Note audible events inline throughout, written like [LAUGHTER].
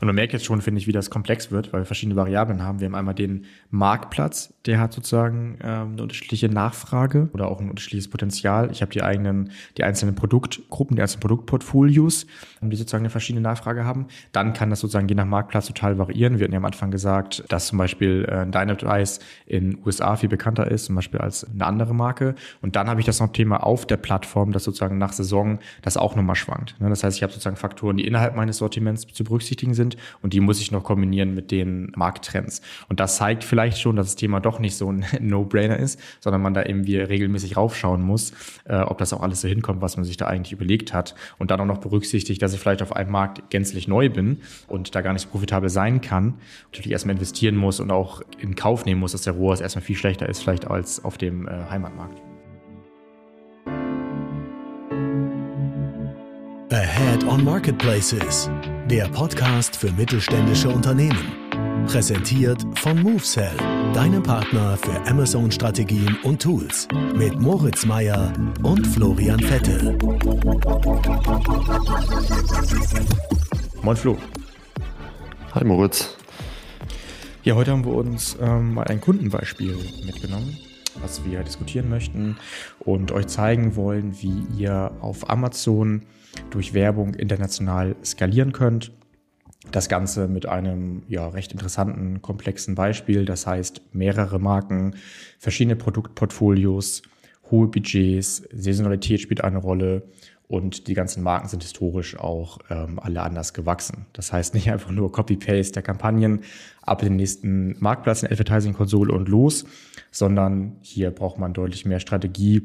Und man merkt jetzt schon, finde ich, wie das komplex wird, weil wir verschiedene Variablen haben. Wir haben einmal den Marktplatz, der hat sozusagen ähm, eine unterschiedliche Nachfrage oder auch ein unterschiedliches Potenzial. Ich habe die eigenen, die einzelnen Produktgruppen, die einzelnen Produktportfolios, die sozusagen eine verschiedene Nachfrage haben. Dann kann das sozusagen je nach Marktplatz total variieren. Wir hatten ja am Anfang gesagt, dass zum Beispiel äh, Dynamize in USA viel bekannter ist, zum Beispiel als eine andere Marke. Und dann habe ich das noch Thema auf der Plattform, das sozusagen nach Saison das auch nochmal schwankt. Ne? Das heißt, ich habe sozusagen Faktoren, die innerhalb meines Sortiments zu berücksichtigen sind und die muss ich noch kombinieren mit den Markttrends. Und das zeigt vielleicht schon, dass das Thema doch nicht so ein [LAUGHS] No-Brainer ist, sondern man da irgendwie regelmäßig raufschauen muss, äh, ob das auch alles so hinkommt, was man sich da eigentlich überlegt hat. Und dann auch noch berücksichtigt, dass ich vielleicht auf einem Markt gänzlich neu bin und da gar nicht so profitabel sein kann. Natürlich erstmal investieren muss und auch in Kauf nehmen muss, dass der ROAS erstmal viel schlechter ist, vielleicht als auf dem äh, Heimatmarkt. Ahead on Marketplaces, der Podcast für mittelständische Unternehmen. Präsentiert von MoveSell, deinem Partner für Amazon-Strategien und Tools. Mit Moritz Meyer und Florian Vettel. Moin Flo. Hi Moritz. Ja, heute haben wir uns ähm, mal ein Kundenbeispiel mitgenommen was wir diskutieren möchten und euch zeigen wollen, wie ihr auf Amazon durch Werbung international skalieren könnt. Das Ganze mit einem ja, recht interessanten, komplexen Beispiel. Das heißt, mehrere Marken, verschiedene Produktportfolios, hohe Budgets, Saisonalität spielt eine Rolle und die ganzen Marken sind historisch auch ähm, alle anders gewachsen. Das heißt nicht einfach nur Copy-Paste der Kampagnen ab den nächsten Marktplatz in Advertising-Konsole und los, sondern hier braucht man deutlich mehr Strategie,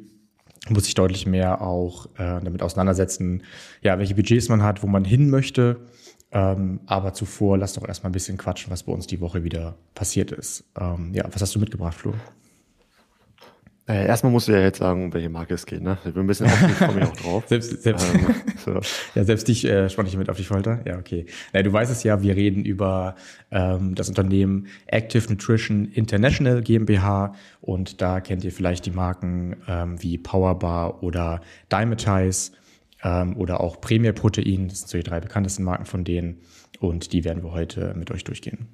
muss sich deutlich mehr auch äh, damit auseinandersetzen, ja, welche Budgets man hat, wo man hin möchte. Ähm, aber zuvor lass doch erstmal ein bisschen quatschen, was bei uns die Woche wieder passiert ist. Ähm, ja, was hast du mitgebracht, Flo? Äh, erstmal musst du ja jetzt sagen, um welche Marke es geht, ne? Ich bin ein bisschen aufgeregt, komme ich auch drauf. [LAUGHS] selbst, selbst, ähm, [LAUGHS] so. ja, selbst dich äh, spann ich mit auf die Folter. Ja, okay. Na, du weißt es ja, wir reden über ähm, das Unternehmen Active Nutrition International GmbH und da kennt ihr vielleicht die Marken ähm, wie Powerbar oder Dymatize ähm, oder auch Premier Protein. Das sind so die drei bekanntesten Marken von denen und die werden wir heute mit euch durchgehen.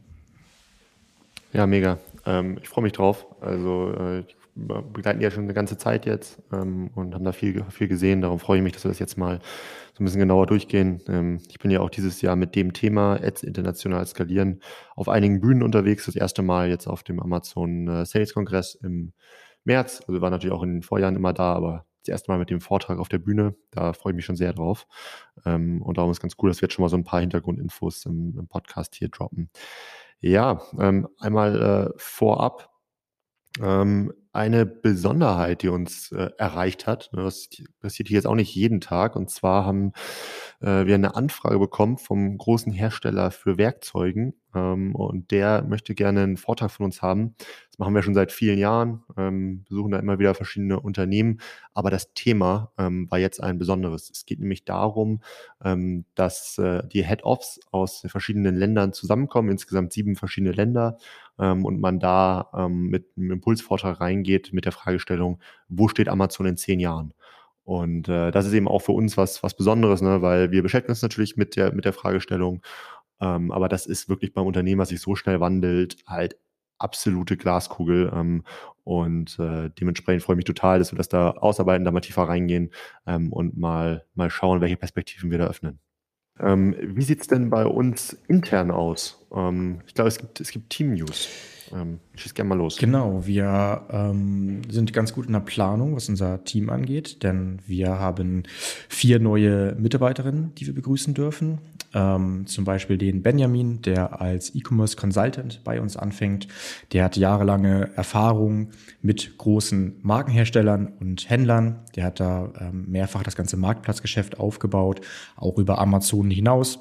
Ja, mega. Ähm, ich freue mich drauf. Also äh, begleiten die ja schon eine ganze Zeit jetzt ähm, und haben da viel, viel gesehen. Darum freue ich mich, dass wir das jetzt mal so ein bisschen genauer durchgehen. Ähm, ich bin ja auch dieses Jahr mit dem Thema Ads international skalieren auf einigen Bühnen unterwegs. Das erste Mal jetzt auf dem Amazon äh, Sales Kongress im März. Also war natürlich auch in den Vorjahren immer da, aber das erste Mal mit dem Vortrag auf der Bühne. Da freue ich mich schon sehr drauf. Ähm, und darum ist ganz cool, dass wir jetzt schon mal so ein paar Hintergrundinfos im, im Podcast hier droppen. Ja, ähm, einmal äh, vorab. Ähm, eine Besonderheit, die uns äh, erreicht hat. Ne, das passiert hier jetzt auch nicht jeden Tag. Und zwar haben äh, wir eine Anfrage bekommen vom großen Hersteller für Werkzeugen. Ähm, und der möchte gerne einen Vortrag von uns haben. Das machen wir schon seit vielen Jahren, ähm, besuchen da immer wieder verschiedene Unternehmen. Aber das Thema ähm, war jetzt ein besonderes. Es geht nämlich darum, ähm, dass äh, die Head-Offs aus verschiedenen Ländern zusammenkommen, insgesamt sieben verschiedene Länder ähm, und man da ähm, mit einem Impulsvortrag reingeht mit der Fragestellung, wo steht Amazon in zehn Jahren? Und äh, das ist eben auch für uns was, was Besonderes, ne? weil wir beschäftigen uns natürlich mit der, mit der Fragestellung. Ähm, aber das ist wirklich beim Unternehmen, was sich so schnell wandelt, halt absolute Glaskugel. Ähm, und äh, dementsprechend freue ich mich total, dass wir das da ausarbeiten, da mal tiefer reingehen ähm, und mal, mal schauen, welche Perspektiven wir da öffnen. Ähm, wie sieht es denn bei uns intern aus? Ähm, ich glaube, es gibt, es gibt Team-News. Ähm, schieß gerne mal los. Genau, wir ähm, sind ganz gut in der Planung, was unser Team angeht, denn wir haben vier neue Mitarbeiterinnen, die wir begrüßen dürfen. Ähm, zum Beispiel den Benjamin, der als E-Commerce Consultant bei uns anfängt. Der hat jahrelange Erfahrung mit großen Markenherstellern und Händlern. Der hat da ähm, mehrfach das ganze Marktplatzgeschäft aufgebaut, auch über Amazon hinaus.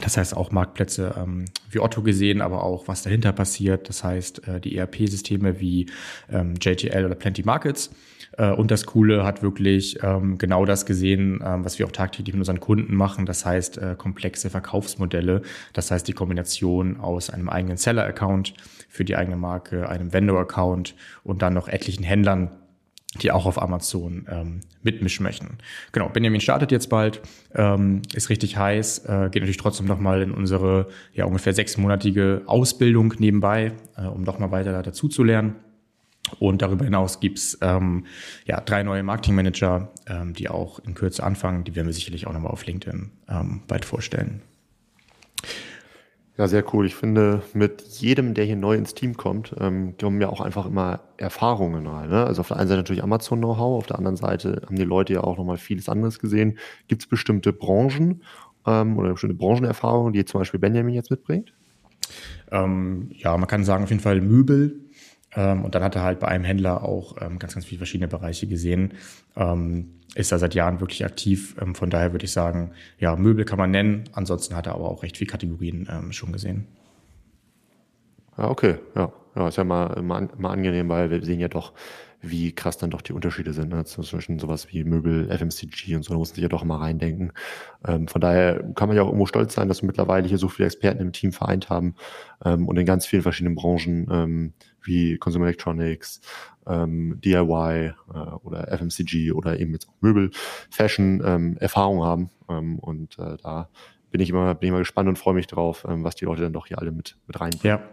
Das heißt auch Marktplätze ähm, wie Otto gesehen, aber auch was dahinter passiert. Das heißt äh, die ERP-Systeme wie ähm, JTL oder Plenty Markets. Äh, und das Coole hat wirklich ähm, genau das gesehen, ähm, was wir auch tagtäglich mit unseren Kunden machen. Das heißt äh, komplexe Verkaufsmodelle. Das heißt die Kombination aus einem eigenen Seller-Account für die eigene Marke, einem Vendor-Account und dann noch etlichen Händlern die auch auf Amazon ähm, mitmischen möchten. Genau, Benjamin startet jetzt bald, ähm, ist richtig heiß, äh, geht natürlich trotzdem nochmal in unsere ja ungefähr sechsmonatige Ausbildung nebenbei, äh, um nochmal weiter dazu zu lernen. Und darüber hinaus gibt's ähm, ja, drei neue Marketingmanager, ähm, die auch in Kürze anfangen. Die werden wir sicherlich auch nochmal auf LinkedIn ähm, bald vorstellen. Ja, sehr cool. Ich finde, mit jedem, der hier neu ins Team kommt, ähm, kommen ja auch einfach immer Erfahrungen rein. Ne? Also auf der einen Seite natürlich Amazon-Know-how, auf der anderen Seite haben die Leute ja auch nochmal vieles anderes gesehen. Gibt es bestimmte Branchen ähm, oder bestimmte Branchenerfahrungen, die zum Beispiel Benjamin jetzt mitbringt? Ähm, ja, man kann sagen, auf jeden Fall Möbel. Ähm, und dann hat er halt bei einem Händler auch ähm, ganz, ganz viele verschiedene Bereiche gesehen. Ähm, ist er seit Jahren wirklich aktiv. Von daher würde ich sagen, ja, Möbel kann man nennen. Ansonsten hat er aber auch recht viele Kategorien schon gesehen. Ja, okay, ja. Ja, ist ja mal, mal, mal angenehm, weil wir sehen ja doch, wie krass dann doch die Unterschiede sind. Ne? Zwischen sowas wie Möbel, FMCG und so, da muss man sich ja doch mal reindenken. Ähm, von daher kann man ja auch irgendwo stolz sein, dass wir mittlerweile hier so viele Experten im Team vereint haben ähm, und in ganz vielen verschiedenen Branchen ähm, wie Consumer Electronics, ähm, DIY äh, oder FMCG oder eben jetzt auch Möbel, Fashion ähm, Erfahrung haben. Ähm, und äh, da bin ich immer, bin ich immer gespannt und freue mich drauf, ähm, was die Leute dann doch hier alle mit, mit reinbringen. Ja.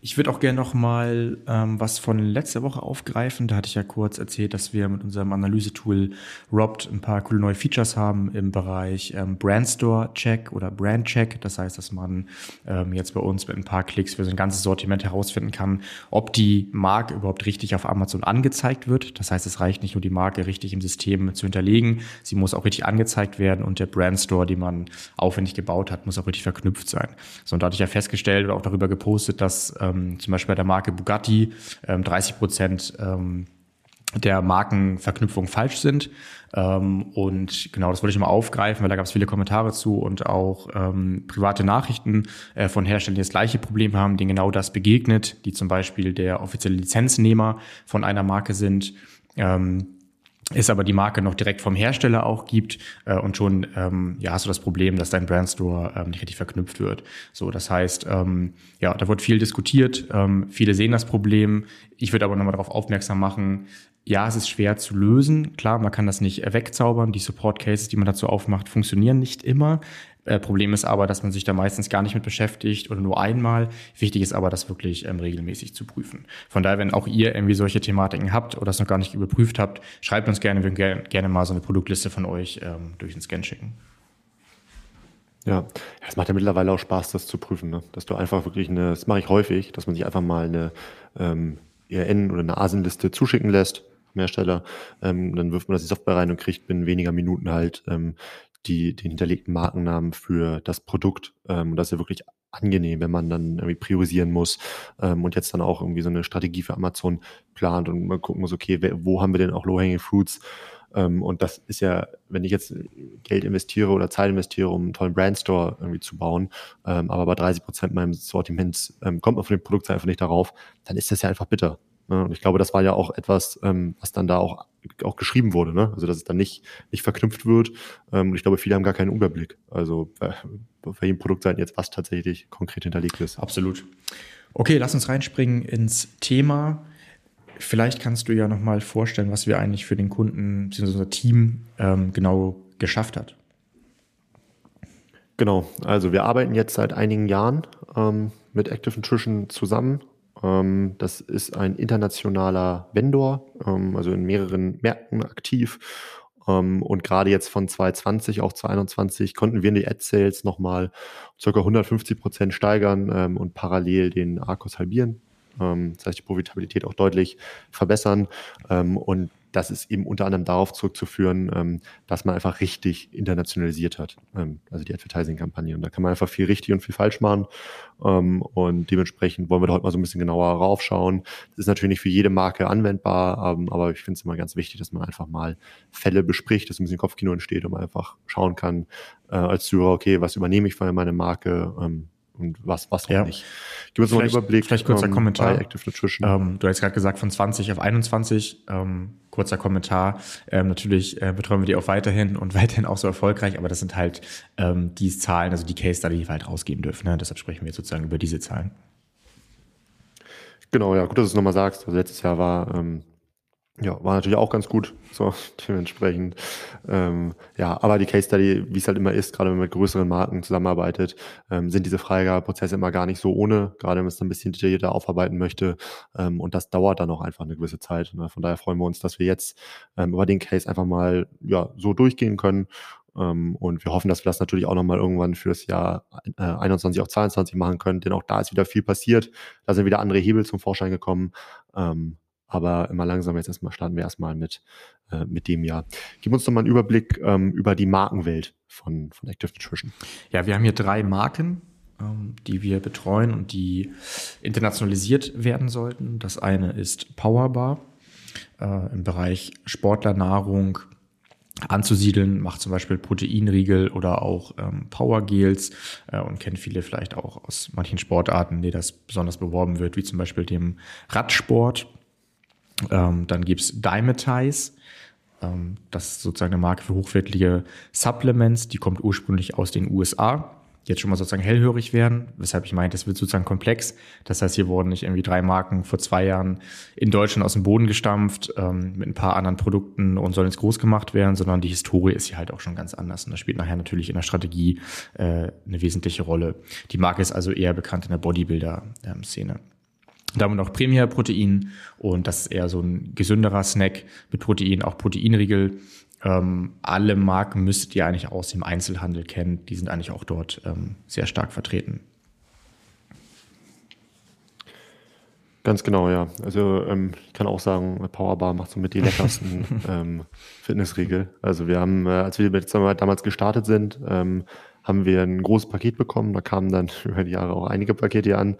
Ich würde auch gerne noch mal ähm, was von letzter Woche aufgreifen. Da hatte ich ja kurz erzählt, dass wir mit unserem Analysetool Robt ein paar coole neue Features haben im Bereich ähm, Brandstore Check oder Brand Check. Das heißt, dass man ähm, jetzt bei uns mit ein paar Klicks für so ein ganzes Sortiment herausfinden kann, ob die Marke überhaupt richtig auf Amazon angezeigt wird. Das heißt, es reicht nicht nur die Marke richtig im System zu hinterlegen, sie muss auch richtig angezeigt werden und der Brandstore, den man aufwendig gebaut hat, muss auch richtig verknüpft sein. So, und da hatte ich ja festgestellt oder auch darüber gepostet, dass ähm, zum Beispiel bei der Marke Bugatti ähm, 30 Prozent ähm, der Markenverknüpfung falsch sind. Ähm, und genau, das wollte ich mal aufgreifen, weil da gab es viele Kommentare zu und auch ähm, private Nachrichten äh, von Herstellern, die das gleiche Problem haben, denen genau das begegnet, die zum Beispiel der offizielle Lizenznehmer von einer Marke sind. Ähm, es aber die Marke noch direkt vom Hersteller auch gibt äh, und schon ähm, ja hast du das Problem, dass dein Brandstore ähm, nicht richtig verknüpft wird. So, das heißt, ähm, ja, da wird viel diskutiert. Ähm, viele sehen das Problem. Ich würde aber nochmal darauf aufmerksam machen. Ja, es ist schwer zu lösen. Klar, man kann das nicht wegzaubern. Die Support Cases, die man dazu aufmacht, funktionieren nicht immer. Äh, Problem ist aber, dass man sich da meistens gar nicht mit beschäftigt oder nur einmal. Wichtig ist aber, das wirklich ähm, regelmäßig zu prüfen. Von daher, wenn auch ihr irgendwie solche Thematiken habt oder es noch gar nicht überprüft habt, schreibt uns gerne, wir würden gerne mal so eine Produktliste von euch ähm, durch den Scan schicken. Ja, es macht ja mittlerweile auch Spaß, das zu prüfen, ne? dass du einfach wirklich eine, das mache ich häufig, dass man sich einfach mal eine ähm, ERN oder eine ASIN-Liste zuschicken lässt Hersteller. Ähm, dann wirft man das in die Software rein und kriegt binnen weniger Minuten halt ähm, die, den hinterlegten Markennamen für das Produkt. Ähm, und das ist ja wirklich angenehm, wenn man dann irgendwie priorisieren muss ähm, und jetzt dann auch irgendwie so eine Strategie für Amazon plant und man gucken muss, okay, wo haben wir denn auch Low-Hanging Fruits? Ähm, und das ist ja, wenn ich jetzt Geld investiere oder Zeit investiere, um einen tollen Brandstore irgendwie zu bauen, ähm, aber bei 30 Prozent meinem Sortiments ähm, kommt man von dem Produkt einfach nicht darauf, dann ist das ja einfach bitter. Ne? Und ich glaube, das war ja auch etwas, ähm, was dann da auch, auch geschrieben wurde. Ne? Also, dass es dann nicht, nicht verknüpft wird. Ähm, und ich glaube, viele haben gar keinen Überblick. Also, bei, jedem Produkt sein jetzt, was tatsächlich konkret hinterlegt ist. Absolut. Okay, lass uns reinspringen ins Thema. Vielleicht kannst du ja nochmal vorstellen, was wir eigentlich für den Kunden, beziehungsweise unser Team ähm, genau geschafft hat. Genau, also wir arbeiten jetzt seit einigen Jahren ähm, mit Active Nutrition zusammen das ist ein internationaler Vendor, ähm, also in mehreren Märkten aktiv. Ähm, und gerade jetzt von 2020 auf 2021 konnten wir in die Ad-Sales nochmal ca. 150 Prozent steigern und parallel den Arcos halbieren. das heißt, die Profitabilität auch deutlich verbessern. und das ist eben unter anderem darauf zurückzuführen, ähm, dass man einfach richtig internationalisiert hat, ähm, also die Advertising-Kampagne. Und da kann man einfach viel richtig und viel falsch machen. Ähm, und dementsprechend wollen wir da heute mal so ein bisschen genauer raufschauen. Das ist natürlich nicht für jede Marke anwendbar, ähm, aber ich finde es immer ganz wichtig, dass man einfach mal Fälle bespricht, dass ein bisschen Kopfkino entsteht und man einfach schauen kann äh, als Zuhörer, okay, was übernehme ich von meiner Marke? Ähm, und was, was ja. nicht. Gib uns mal einen Überblick. Vielleicht kurzer ähm, Kommentar. Bei Active Nutrition. Ähm, du hast gerade gesagt von 20 auf 21. Ähm, kurzer Kommentar. Ähm, natürlich äh, betreuen wir die auch weiterhin und [LAUGHS] weiterhin auch so erfolgreich, aber das sind halt ähm, die Zahlen, also die Case Study, die wir halt rausgeben dürfen. Ne? Deshalb sprechen wir jetzt sozusagen über diese Zahlen. Genau, ja, gut, dass du es nochmal sagst. Also letztes Jahr war ähm, ja, war natürlich auch ganz gut, so [LAUGHS] dementsprechend. Ähm, ja, aber die Case Study, wie es halt immer ist, gerade wenn man mit größeren Marken zusammenarbeitet, ähm, sind diese Freigabeprozesse immer gar nicht so ohne, gerade wenn man es ein bisschen detaillierter aufarbeiten möchte. Ähm, und das dauert dann auch einfach eine gewisse Zeit. Ne? Von daher freuen wir uns, dass wir jetzt ähm, über den Case einfach mal ja, so durchgehen können ähm, und wir hoffen, dass wir das natürlich auch nochmal irgendwann fürs Jahr äh, 21 auf 22 machen können, denn auch da ist wieder viel passiert. Da sind wieder andere Hebel zum Vorschein gekommen. Ähm, aber immer langsam jetzt erstmal starten wir erstmal mit, äh, mit dem Jahr. Gib uns doch mal einen Überblick ähm, über die Markenwelt von, von Active Nutrition. Ja, wir haben hier drei Marken, ähm, die wir betreuen und die internationalisiert werden sollten. Das eine ist Powerbar äh, im Bereich Sportlernahrung, anzusiedeln, macht zum Beispiel Proteinriegel oder auch ähm, Powergels äh, und kennt viele vielleicht auch aus manchen Sportarten, die das besonders beworben wird, wie zum Beispiel dem Radsport. Ähm, dann gibt's Dymatize, ähm, das ist sozusagen eine Marke für hochwertige Supplements, die kommt ursprünglich aus den USA jetzt schon mal sozusagen hellhörig werden, weshalb ich meinte, es wird sozusagen komplex. Das heißt, hier wurden nicht irgendwie drei Marken vor zwei Jahren in Deutschland aus dem Boden gestampft ähm, mit ein paar anderen Produkten und sollen jetzt groß gemacht werden, sondern die Historie ist hier halt auch schon ganz anders. Und das spielt nachher natürlich in der Strategie äh, eine wesentliche Rolle. Die Marke ist also eher bekannt in der Bodybuilder-Szene. Damit noch Premier Protein und das ist eher so ein gesünderer Snack mit Protein, auch Proteinriegel ähm, alle Marken müsstet ihr eigentlich aus dem Einzelhandel kennen. Die sind eigentlich auch dort ähm, sehr stark vertreten. Ganz genau, ja. Also ähm, ich kann auch sagen, Powerbar macht so mit die leckersten [LAUGHS] ähm, Fitnessriegel. Also wir haben, äh, als wir damals gestartet sind, ähm, haben wir ein großes Paket bekommen. Da kamen dann [LAUGHS] über die Jahre auch einige Pakete an.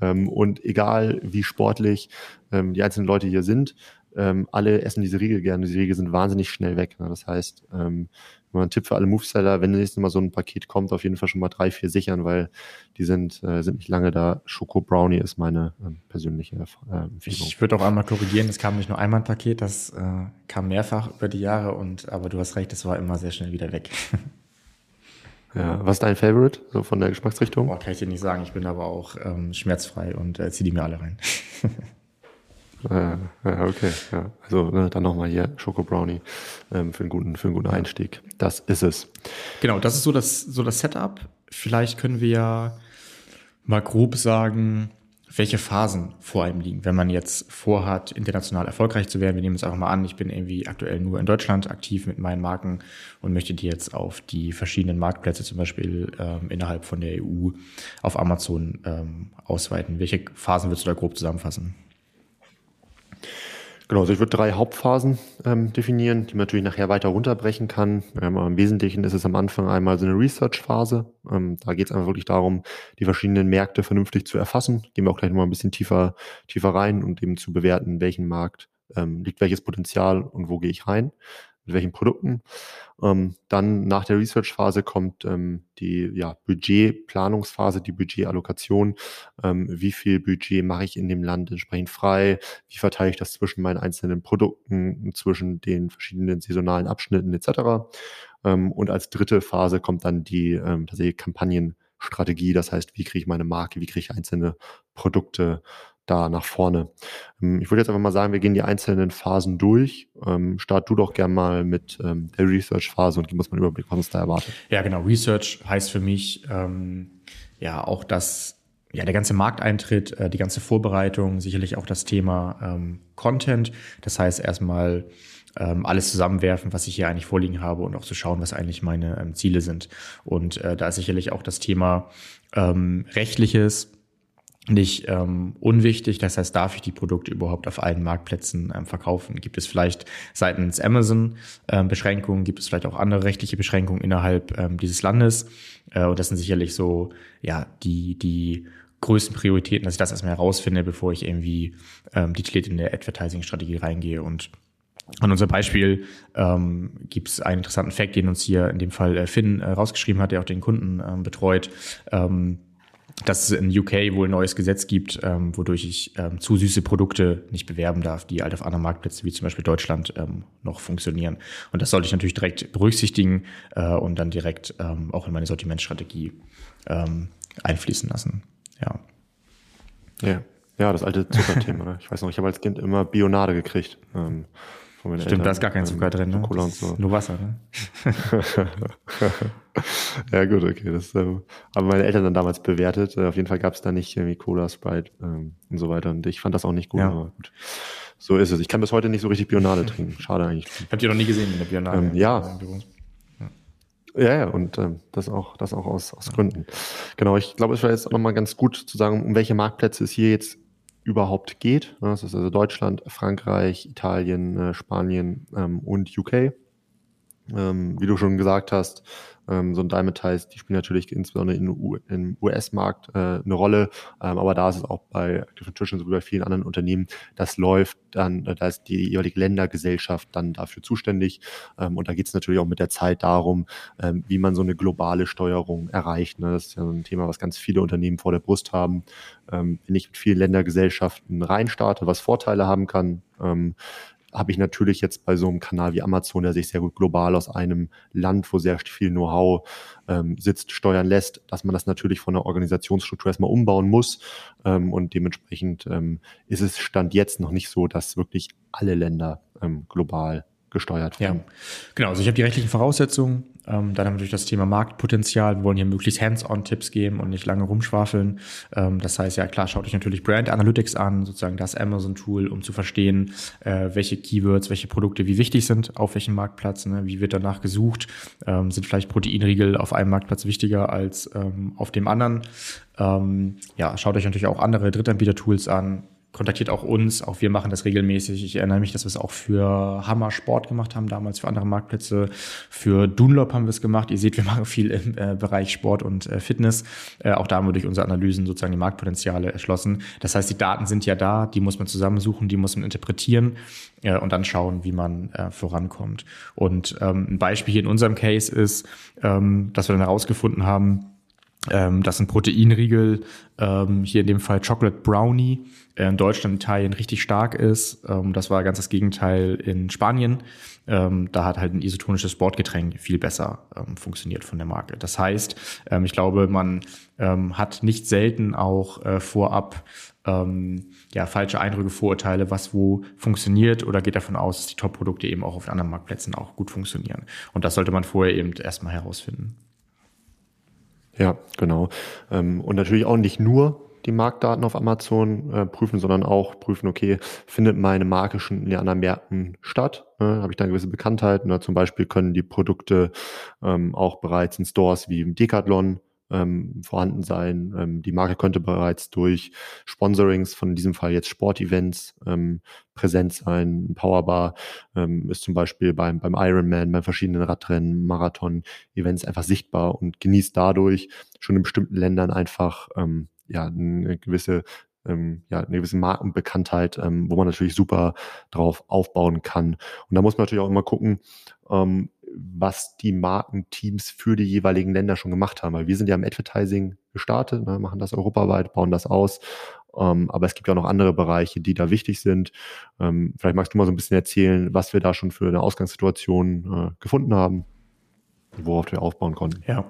Ähm, und egal wie sportlich ähm, die einzelnen Leute hier sind, ähm, alle essen diese Riegel gerne. Diese Riegel sind wahnsinnig schnell weg. Ne? Das heißt, ähm, ein Tipp für alle Moveseller, wenn nächstes Mal so ein Paket kommt, auf jeden Fall schon mal drei, vier sichern, weil die sind, äh, sind nicht lange da. Schoko Brownie ist meine äh, persönliche äh, Empfehlung. Ich würde auch einmal korrigieren, es kam nicht nur einmal ein Paket, das äh, kam mehrfach über die Jahre und aber du hast recht, es war immer sehr schnell wieder weg. [LAUGHS] Ja, was ist dein Favorite, so von der Geschmacksrichtung? Boah, kann ich dir nicht sagen, ich bin aber auch ähm, schmerzfrei und äh, ziehe die mir alle rein. [LAUGHS] Ja, okay, ja. Also ne, dann nochmal hier Schoko Brownie ähm, für einen guten, für einen guten Einstieg. Das ist es. Genau, das ist so das, so das Setup. Vielleicht können wir ja mal grob sagen, welche Phasen vor einem liegen. Wenn man jetzt vorhat, international erfolgreich zu werden, wir nehmen es einfach mal an, ich bin irgendwie aktuell nur in Deutschland aktiv mit meinen Marken und möchte die jetzt auf die verschiedenen Marktplätze, zum Beispiel ähm, innerhalb von der EU, auf Amazon ähm, ausweiten. Welche Phasen würdest du da grob zusammenfassen? Genau, also ich würde drei Hauptphasen ähm, definieren, die man natürlich nachher weiter runterbrechen kann. Ähm, im Wesentlichen ist es am Anfang einmal so eine Research-Phase. Ähm, da geht es einfach wirklich darum, die verschiedenen Märkte vernünftig zu erfassen. Gehen wir auch gleich nochmal ein bisschen tiefer, tiefer rein und eben zu bewerten, welchen Markt ähm, liegt welches Potenzial und wo gehe ich rein mit welchen Produkten. Ähm, dann nach der Research-Phase kommt ähm, die ja, Budgetplanungsphase, die Budgetallokation. Ähm, wie viel Budget mache ich in dem Land entsprechend frei? Wie verteile ich das zwischen meinen einzelnen Produkten, zwischen den verschiedenen saisonalen Abschnitten etc. Ähm, und als dritte Phase kommt dann die ähm, tatsächlich Kampagnenstrategie. Das heißt, wie kriege ich meine Marke, wie kriege ich einzelne Produkte da nach vorne. Ähm, ich würde jetzt einfach mal sagen, wir gehen die einzelnen Phasen durch. Ähm, start du doch gerne mal mit ähm, der Research-Phase und gib uns mal einen Überblick, was uns da erwartet. Ja, genau. Research heißt für mich ähm, ja auch das ja, der ganze Markteintritt, äh, die ganze Vorbereitung, sicherlich auch das Thema ähm, Content. Das heißt erstmal ähm, alles zusammenwerfen, was ich hier eigentlich vorliegen habe und auch zu schauen, was eigentlich meine ähm, Ziele sind. Und äh, da ist sicherlich auch das Thema ähm, rechtliches, nicht ähm, unwichtig. Das heißt, darf ich die Produkte überhaupt auf allen Marktplätzen ähm, verkaufen? Gibt es vielleicht seitens Amazon ähm, Beschränkungen? Gibt es vielleicht auch andere rechtliche Beschränkungen innerhalb ähm, dieses Landes? Äh, und das sind sicherlich so ja die die größten Prioritäten, dass ich das erstmal herausfinde, bevor ich irgendwie ähm, detailliert in der Advertising-Strategie reingehe und an unser Beispiel ähm, gibt es einen interessanten Fact, den uns hier in dem Fall äh, Finn äh, rausgeschrieben hat, der auch den Kunden ähm, betreut. Ähm, dass es in UK wohl ein neues Gesetz gibt, ähm, wodurch ich ähm, zu süße Produkte nicht bewerben darf, die halt auf anderen Marktplätzen wie zum Beispiel Deutschland ähm, noch funktionieren. Und das sollte ich natürlich direkt berücksichtigen äh, und dann direkt ähm, auch in meine Sortimentstrategie ähm, einfließen lassen. Ja. Ja. Ja, das alte Zuckerthema. Ne? Ich weiß noch, ich habe als Kind immer Bionade gekriegt. Ähm, Stimmt, Eltern. da ist gar kein Zucker drin, ne? So. Nur Wasser, ne? [LAUGHS] ja, gut, okay. Das ähm, haben meine Eltern dann damals bewertet. Äh, auf jeden Fall gab es da nicht irgendwie Cola, Sprite ähm, und so weiter. Und ich fand das auch nicht gut, ja. aber gut. So ist es. Ich kann bis heute nicht so richtig Bionade trinken. Schade eigentlich. Habt ihr noch nie gesehen in der Bionade? Ähm, ja. Ja, ja, und ähm, das auch, das auch aus, aus Gründen. Genau, ich glaube, es wäre jetzt auch nochmal ganz gut zu sagen, um welche Marktplätze es hier jetzt überhaupt geht. Das ist also Deutschland, Frankreich, Italien, äh, Spanien ähm, und UK. Ähm, wie du schon gesagt hast, ähm, so ein Ties, die spielen natürlich insbesondere im US-Markt äh, eine Rolle, ähm, aber da ist es auch bei Active Nutrition sowie bei vielen anderen Unternehmen, das läuft dann, äh, da ist die jeweilige Ländergesellschaft dann dafür zuständig ähm, und da geht es natürlich auch mit der Zeit darum, ähm, wie man so eine globale Steuerung erreicht. Ne? Das ist ja so ein Thema, was ganz viele Unternehmen vor der Brust haben. Ähm, wenn ich mit vielen Ländergesellschaften reinstarte, was Vorteile haben kann, ähm, habe ich natürlich jetzt bei so einem Kanal wie Amazon, der sich sehr gut global aus einem Land, wo sehr viel Know-how ähm, sitzt, steuern lässt, dass man das natürlich von der Organisationsstruktur erstmal umbauen muss. Ähm, und dementsprechend ähm, ist es Stand jetzt noch nicht so, dass wirklich alle Länder ähm, global gesteuert werden. Ja, genau. Also ich habe die rechtlichen Voraussetzungen. Ähm, dann haben wir natürlich das Thema Marktpotenzial. Wir wollen hier möglichst Hands-on-Tipps geben und nicht lange rumschwafeln. Ähm, das heißt, ja klar, schaut euch natürlich Brand Analytics an, sozusagen das Amazon-Tool, um zu verstehen, äh, welche Keywords, welche Produkte wie wichtig sind, auf welchem Marktplatz, ne? wie wird danach gesucht. Ähm, sind vielleicht Proteinriegel auf einem Marktplatz wichtiger als ähm, auf dem anderen? Ähm, ja, schaut euch natürlich auch andere Drittanbieter-Tools an kontaktiert auch uns, auch wir machen das regelmäßig. Ich erinnere mich, dass wir es auch für Hammer Sport gemacht haben, damals für andere Marktplätze. Für Dunlop haben wir es gemacht. Ihr seht, wir machen viel im äh, Bereich Sport und äh, Fitness. Äh, auch da haben wir durch unsere Analysen sozusagen die Marktpotenziale erschlossen. Das heißt, die Daten sind ja da, die muss man zusammensuchen, die muss man interpretieren äh, und dann schauen, wie man äh, vorankommt. Und ähm, ein Beispiel hier in unserem Case ist, ähm, dass wir dann herausgefunden haben, ähm, dass ein Proteinriegel, ähm, hier in dem Fall Chocolate Brownie, äh, in Deutschland, Italien richtig stark ist. Ähm, das war ganz das Gegenteil in Spanien. Ähm, da hat halt ein isotonisches Sportgetränk viel besser ähm, funktioniert von der Marke. Das heißt, ähm, ich glaube, man ähm, hat nicht selten auch äh, vorab ähm, ja, falsche Eindrücke, Vorurteile, was wo funktioniert oder geht davon aus, dass die Top-Produkte eben auch auf anderen Marktplätzen auch gut funktionieren. Und das sollte man vorher eben erstmal herausfinden. Ja, genau. Ähm, und natürlich auch nicht nur die Marktdaten auf Amazon äh, prüfen, sondern auch prüfen, okay, findet meine Marke schon in den anderen Märkten statt? Ne? Habe ich da gewisse Bekanntheit? Ne? Zum Beispiel können die Produkte ähm, auch bereits in Stores wie im Decathlon ähm, vorhanden sein. Ähm, die Marke könnte bereits durch Sponsorings, von diesem Fall jetzt Sportevents, ähm, präsent sein. Powerbar ähm, ist zum Beispiel beim, beim Ironman, bei verschiedenen Radrennen, Marathon-Events einfach sichtbar und genießt dadurch schon in bestimmten Ländern einfach ähm, ja, eine gewisse ähm, ja, eine gewisse Markenbekanntheit, ähm, wo man natürlich super drauf aufbauen kann. Und da muss man natürlich auch immer gucken, ähm, was die Markenteams für die jeweiligen Länder schon gemacht haben. Weil wir sind ja im Advertising gestartet, ne, machen das europaweit, bauen das aus. Ähm, aber es gibt ja auch noch andere Bereiche, die da wichtig sind. Ähm, vielleicht magst du mal so ein bisschen erzählen, was wir da schon für eine Ausgangssituation äh, gefunden haben worauf wir aufbauen konnten. Ja,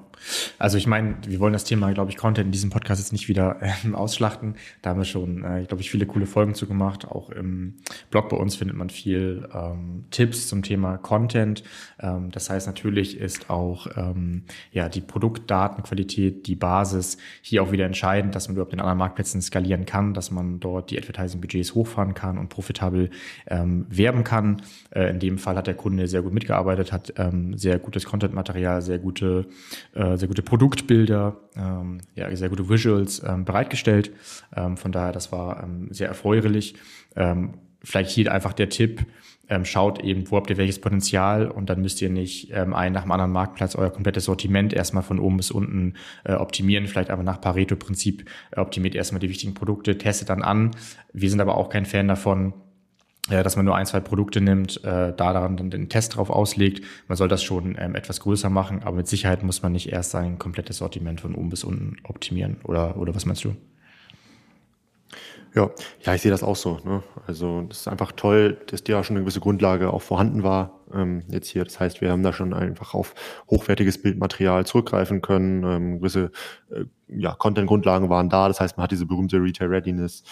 also ich meine, wir wollen das Thema, glaube ich, Content in diesem Podcast jetzt nicht wieder äh, ausschlachten. Da haben wir schon, äh, glaube ich, viele coole Folgen zu gemacht. Auch im Blog bei uns findet man viel ähm, Tipps zum Thema Content. Ähm, das heißt, natürlich ist auch ähm, ja die Produktdatenqualität die Basis hier auch wieder entscheidend, dass man überhaupt in anderen Marktplätzen skalieren kann, dass man dort die Advertising-Budgets hochfahren kann und profitabel ähm, werben kann. Äh, in dem Fall hat der Kunde sehr gut mitgearbeitet, hat ähm, sehr gutes Content-Material Material, sehr gute, äh, sehr gute Produktbilder, ähm, ja, sehr gute Visuals ähm, bereitgestellt. Ähm, von daher, das war ähm, sehr erfreulich. Ähm, vielleicht hier einfach der Tipp, ähm, schaut eben, wo habt ihr welches Potenzial und dann müsst ihr nicht ähm, einen nach dem anderen Marktplatz euer komplettes Sortiment erstmal von oben bis unten äh, optimieren, vielleicht einfach nach Pareto-Prinzip äh, optimiert erstmal die wichtigen Produkte, testet dann an. Wir sind aber auch kein Fan davon, äh, dass man nur ein, zwei Produkte nimmt, äh, da dann den Test drauf auslegt. Man soll das schon ähm, etwas größer machen, aber mit Sicherheit muss man nicht erst sein komplettes Sortiment von oben bis unten optimieren. Oder, oder was meinst du? Ja, ja, ich sehe das auch so. Ne? Also das ist einfach toll, dass dir auch schon eine gewisse Grundlage auch vorhanden war ähm, jetzt hier. Das heißt, wir haben da schon einfach auf hochwertiges Bildmaterial zurückgreifen können. Ähm, gewisse äh, ja, Content-Grundlagen waren da. Das heißt, man hat diese berühmte Retail Readiness.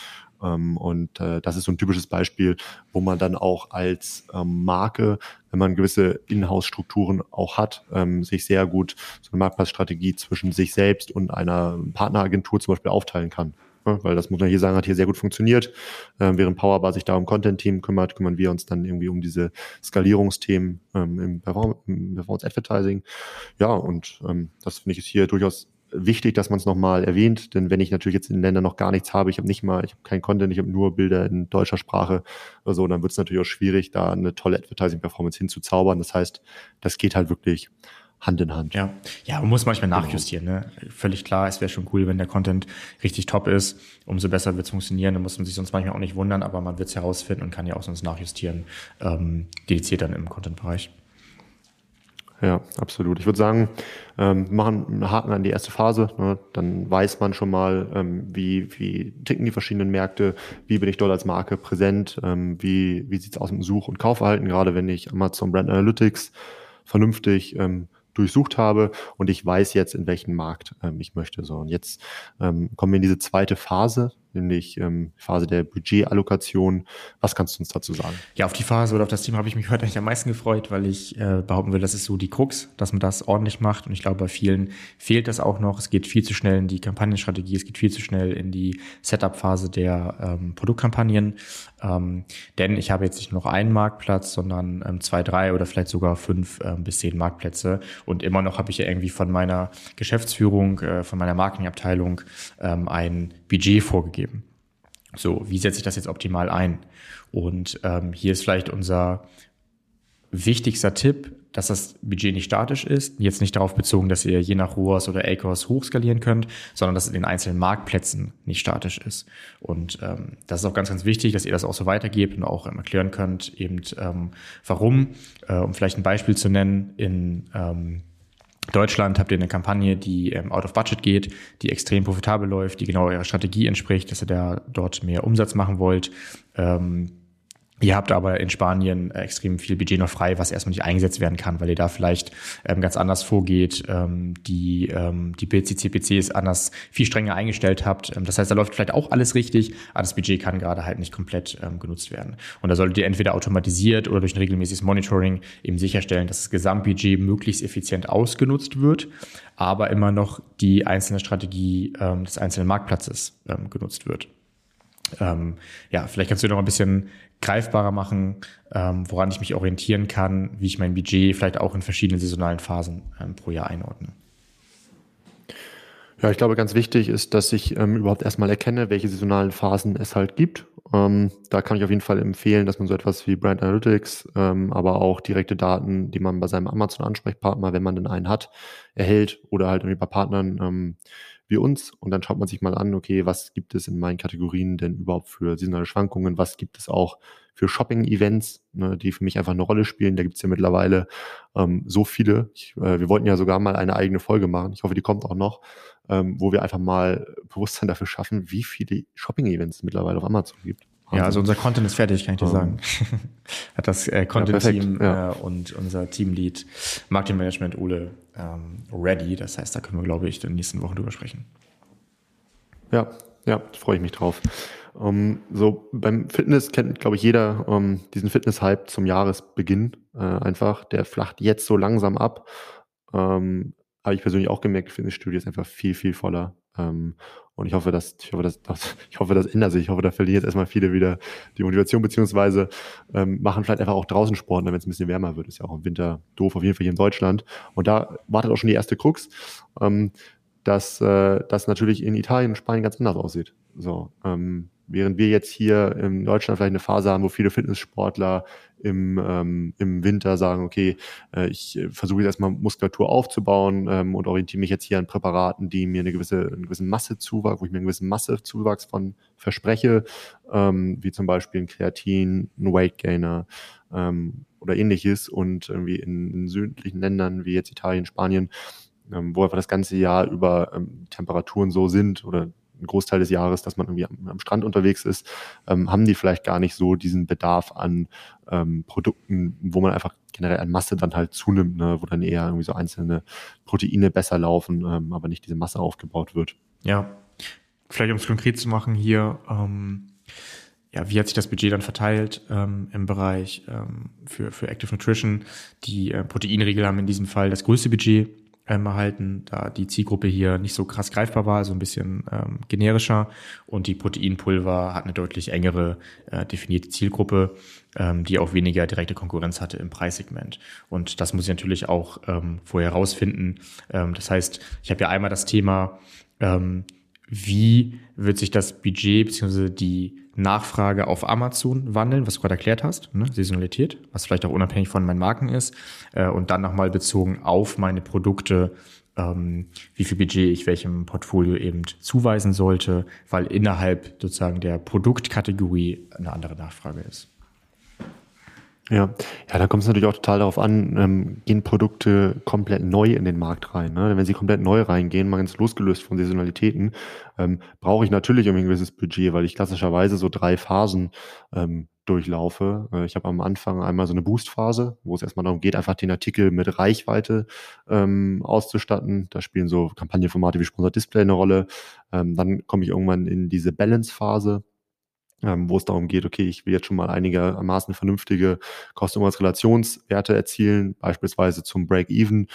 Ähm, und äh, das ist so ein typisches Beispiel, wo man dann auch als ähm, Marke, wenn man gewisse Inhouse-Strukturen auch hat, ähm, sich sehr gut so eine Marktplatzstrategie zwischen sich selbst und einer Partneragentur zum Beispiel aufteilen kann. Weil das muss man hier sagen, hat hier sehr gut funktioniert. Ähm, während Powerbar sich da um Content-Team kümmert, kümmern wir uns dann irgendwie um diese Skalierungsthemen ähm, im, Performance Advertising. Ja, und ähm, das finde ich ist hier durchaus wichtig, dass man es nochmal erwähnt, denn wenn ich natürlich jetzt in den Ländern noch gar nichts habe, ich habe nicht mal, ich habe kein Content, ich habe nur Bilder in deutscher Sprache oder so, dann wird es natürlich auch schwierig, da eine tolle Advertising-Performance hinzuzaubern. Das heißt, das geht halt wirklich Hand in Hand. Ja, ja man muss manchmal genau. nachjustieren. Ne? Völlig klar, es wäre schon cool, wenn der Content richtig top ist. Umso besser wird es funktionieren. Da muss man sich sonst manchmal auch nicht wundern, aber man wird es herausfinden und kann ja auch sonst nachjustieren, ähm, dediziert dann im Content-Bereich. Ja, absolut. Ich würde sagen, ähm, machen einen Haken an die erste Phase. Ne? Dann weiß man schon mal, ähm, wie, wie ticken die verschiedenen Märkte, wie bin ich dort als Marke präsent, ähm, wie, wie sieht es aus mit dem Such- und Kaufverhalten, gerade wenn ich Amazon Brand Analytics vernünftig ähm, durchsucht habe und ich weiß jetzt, in welchen Markt ähm, ich möchte. So, und jetzt ähm, kommen wir in diese zweite Phase, nämlich ähm, Phase der Budgetallokation. Was kannst du uns dazu sagen? Ja, auf die Phase oder auf das Thema habe ich mich [LAUGHS] heute eigentlich am meisten gefreut, weil ich äh, behaupten will, das ist so die Krux, dass man das ordentlich macht. Und ich glaube, bei vielen fehlt das auch noch. Es geht viel zu schnell in die Kampagnenstrategie, es geht viel zu schnell in die Setup-Phase der ähm, Produktkampagnen. Ähm, denn ich habe jetzt nicht noch einen Marktplatz, sondern ähm, zwei, drei oder vielleicht sogar fünf ähm, bis zehn Marktplätze. Und immer noch habe ich ja irgendwie von meiner Geschäftsführung, äh, von meiner Marketingabteilung ähm, ein Budget vorgegeben. So, wie setze ich das jetzt optimal ein? Und ähm, hier ist vielleicht unser wichtigster Tipp, dass das Budget nicht statisch ist. Jetzt nicht darauf bezogen, dass ihr je nach ROAS oder ACOS hochskalieren könnt, sondern dass es in den einzelnen Marktplätzen nicht statisch ist. Und ähm, das ist auch ganz, ganz wichtig, dass ihr das auch so weitergebt und auch erklären könnt, eben ähm, warum. Äh, um vielleicht ein Beispiel zu nennen, in ähm, Deutschland habt ihr eine Kampagne, die ähm, out of budget geht, die extrem profitabel läuft, die genau eurer Strategie entspricht, dass ihr da dort mehr Umsatz machen wollt. Ähm, Ihr habt aber in Spanien extrem viel Budget noch frei, was erstmal nicht eingesetzt werden kann, weil ihr da vielleicht ähm, ganz anders vorgeht, ähm, die, ähm, die CPCs anders viel strenger eingestellt habt. Ähm, das heißt, da läuft vielleicht auch alles richtig, aber das Budget kann gerade halt nicht komplett ähm, genutzt werden. Und da solltet ihr entweder automatisiert oder durch ein regelmäßiges Monitoring eben sicherstellen, dass das Gesamtbudget möglichst effizient ausgenutzt wird, aber immer noch die einzelne Strategie ähm, des einzelnen Marktplatzes genutzt wird. Ähm, ja, vielleicht kannst du noch ein bisschen greifbarer machen, ähm, woran ich mich orientieren kann, wie ich mein Budget vielleicht auch in verschiedenen saisonalen Phasen ähm, pro Jahr einordne. Ja, ich glaube, ganz wichtig ist, dass ich ähm, überhaupt erstmal erkenne, welche saisonalen Phasen es halt gibt. Ähm, da kann ich auf jeden Fall empfehlen, dass man so etwas wie Brand Analytics, ähm, aber auch direkte Daten, die man bei seinem Amazon-Ansprechpartner, wenn man denn einen hat, erhält oder halt irgendwie bei Partnern ähm, wie uns. Und dann schaut man sich mal an, okay, was gibt es in meinen Kategorien denn überhaupt für saisonale Schwankungen? Was gibt es auch für Shopping-Events, ne, die für mich einfach eine Rolle spielen? Da gibt es ja mittlerweile ähm, so viele. Ich, äh, wir wollten ja sogar mal eine eigene Folge machen. Ich hoffe, die kommt auch noch, ähm, wo wir einfach mal [LAUGHS] Bewusstsein dafür schaffen, wie viele Shopping-Events es mittlerweile auf Amazon gibt. Ja, also unser Content ist fertig, kann ich dir um, sagen. [LAUGHS] Hat das äh, Content-Team ja, ja. äh, und unser Teamlead Marketing Management Ole ähm, ready. Das heißt, da können wir, glaube ich, in den nächsten Wochen drüber sprechen. Ja, ja, freue ich mich drauf. Um, so beim Fitness kennt, glaube ich, jeder um, diesen Fitness-Hype zum Jahresbeginn äh, einfach. Der flacht jetzt so langsam ab. Ähm, habe ich persönlich auch gemerkt, Fitnessstudio ist einfach viel, viel voller. Ähm, und ich hoffe, dass, ich hoffe, dass, ich hoffe, das ändert sich. Ich hoffe, da verlieren jetzt erstmal viele wieder die Motivation, beziehungsweise ähm, machen vielleicht einfach auch draußen Sport, ne, wenn es ein bisschen wärmer wird. Ist ja auch im Winter doof, auf jeden Fall hier in Deutschland. Und da wartet auch schon die erste Krux, ähm, dass äh, das natürlich in Italien und Spanien ganz anders aussieht. So, ähm, während wir jetzt hier in Deutschland vielleicht eine Phase haben, wo viele Fitnesssportler im, ähm, im Winter sagen, okay, äh, ich äh, versuche jetzt erstmal Muskulatur aufzubauen ähm, und orientiere mich jetzt hier an Präparaten, die mir eine gewisse, einen gewissen Massezuwachs, wo ich mir einen gewissen Massezuwachs von verspreche, ähm, wie zum Beispiel ein Kreatin, ein Weight Gainer ähm, oder ähnliches. Und irgendwie in, in südlichen Ländern wie jetzt Italien, Spanien, ähm, wo einfach das ganze Jahr über ähm, Temperaturen so sind oder einen Großteil des Jahres, dass man irgendwie am, am Strand unterwegs ist, ähm, haben die vielleicht gar nicht so diesen Bedarf an ähm, Produkten, wo man einfach generell an Masse dann halt zunimmt, ne, wo dann eher irgendwie so einzelne Proteine besser laufen, ähm, aber nicht diese Masse aufgebaut wird. Ja, vielleicht um es konkret zu machen hier, ähm, ja, wie hat sich das Budget dann verteilt ähm, im Bereich ähm, für, für Active Nutrition? Die äh, Proteinriegel haben in diesem Fall das größte Budget ähm, erhalten, da die Zielgruppe hier nicht so krass greifbar war, also ein bisschen ähm, generischer. Und die Proteinpulver hat eine deutlich engere äh, definierte Zielgruppe, ähm, die auch weniger direkte Konkurrenz hatte im Preissegment. Und das muss ich natürlich auch ähm, vorher herausfinden. Ähm, das heißt, ich habe ja einmal das Thema, ähm, wie wird sich das Budget bzw. die Nachfrage auf Amazon wandeln, was du gerade erklärt hast, ne? Saisonalität, was vielleicht auch unabhängig von meinen Marken ist, äh, und dann nochmal bezogen auf meine Produkte, ähm, wie viel Budget ich welchem Portfolio eben zuweisen sollte, weil innerhalb sozusagen der Produktkategorie eine andere Nachfrage ist. Ja, ja, da kommt es natürlich auch total darauf an, ähm, gehen Produkte komplett neu in den Markt rein. Ne? Wenn sie komplett neu reingehen, mal ganz losgelöst von Saisonalitäten, ähm, brauche ich natürlich irgendwie ein gewisses Budget, weil ich klassischerweise so drei Phasen ähm, durchlaufe. Äh, ich habe am Anfang einmal so eine Boost-Phase, wo es erstmal darum geht, einfach den Artikel mit Reichweite ähm, auszustatten. Da spielen so Kampagnenformate wie Sponsor Display eine Rolle. Ähm, dann komme ich irgendwann in diese Balance-Phase ähm, wo es darum geht, okay, ich will jetzt schon mal einigermaßen vernünftige Kosten-Relationswerte erzielen, beispielsweise zum Break-Even.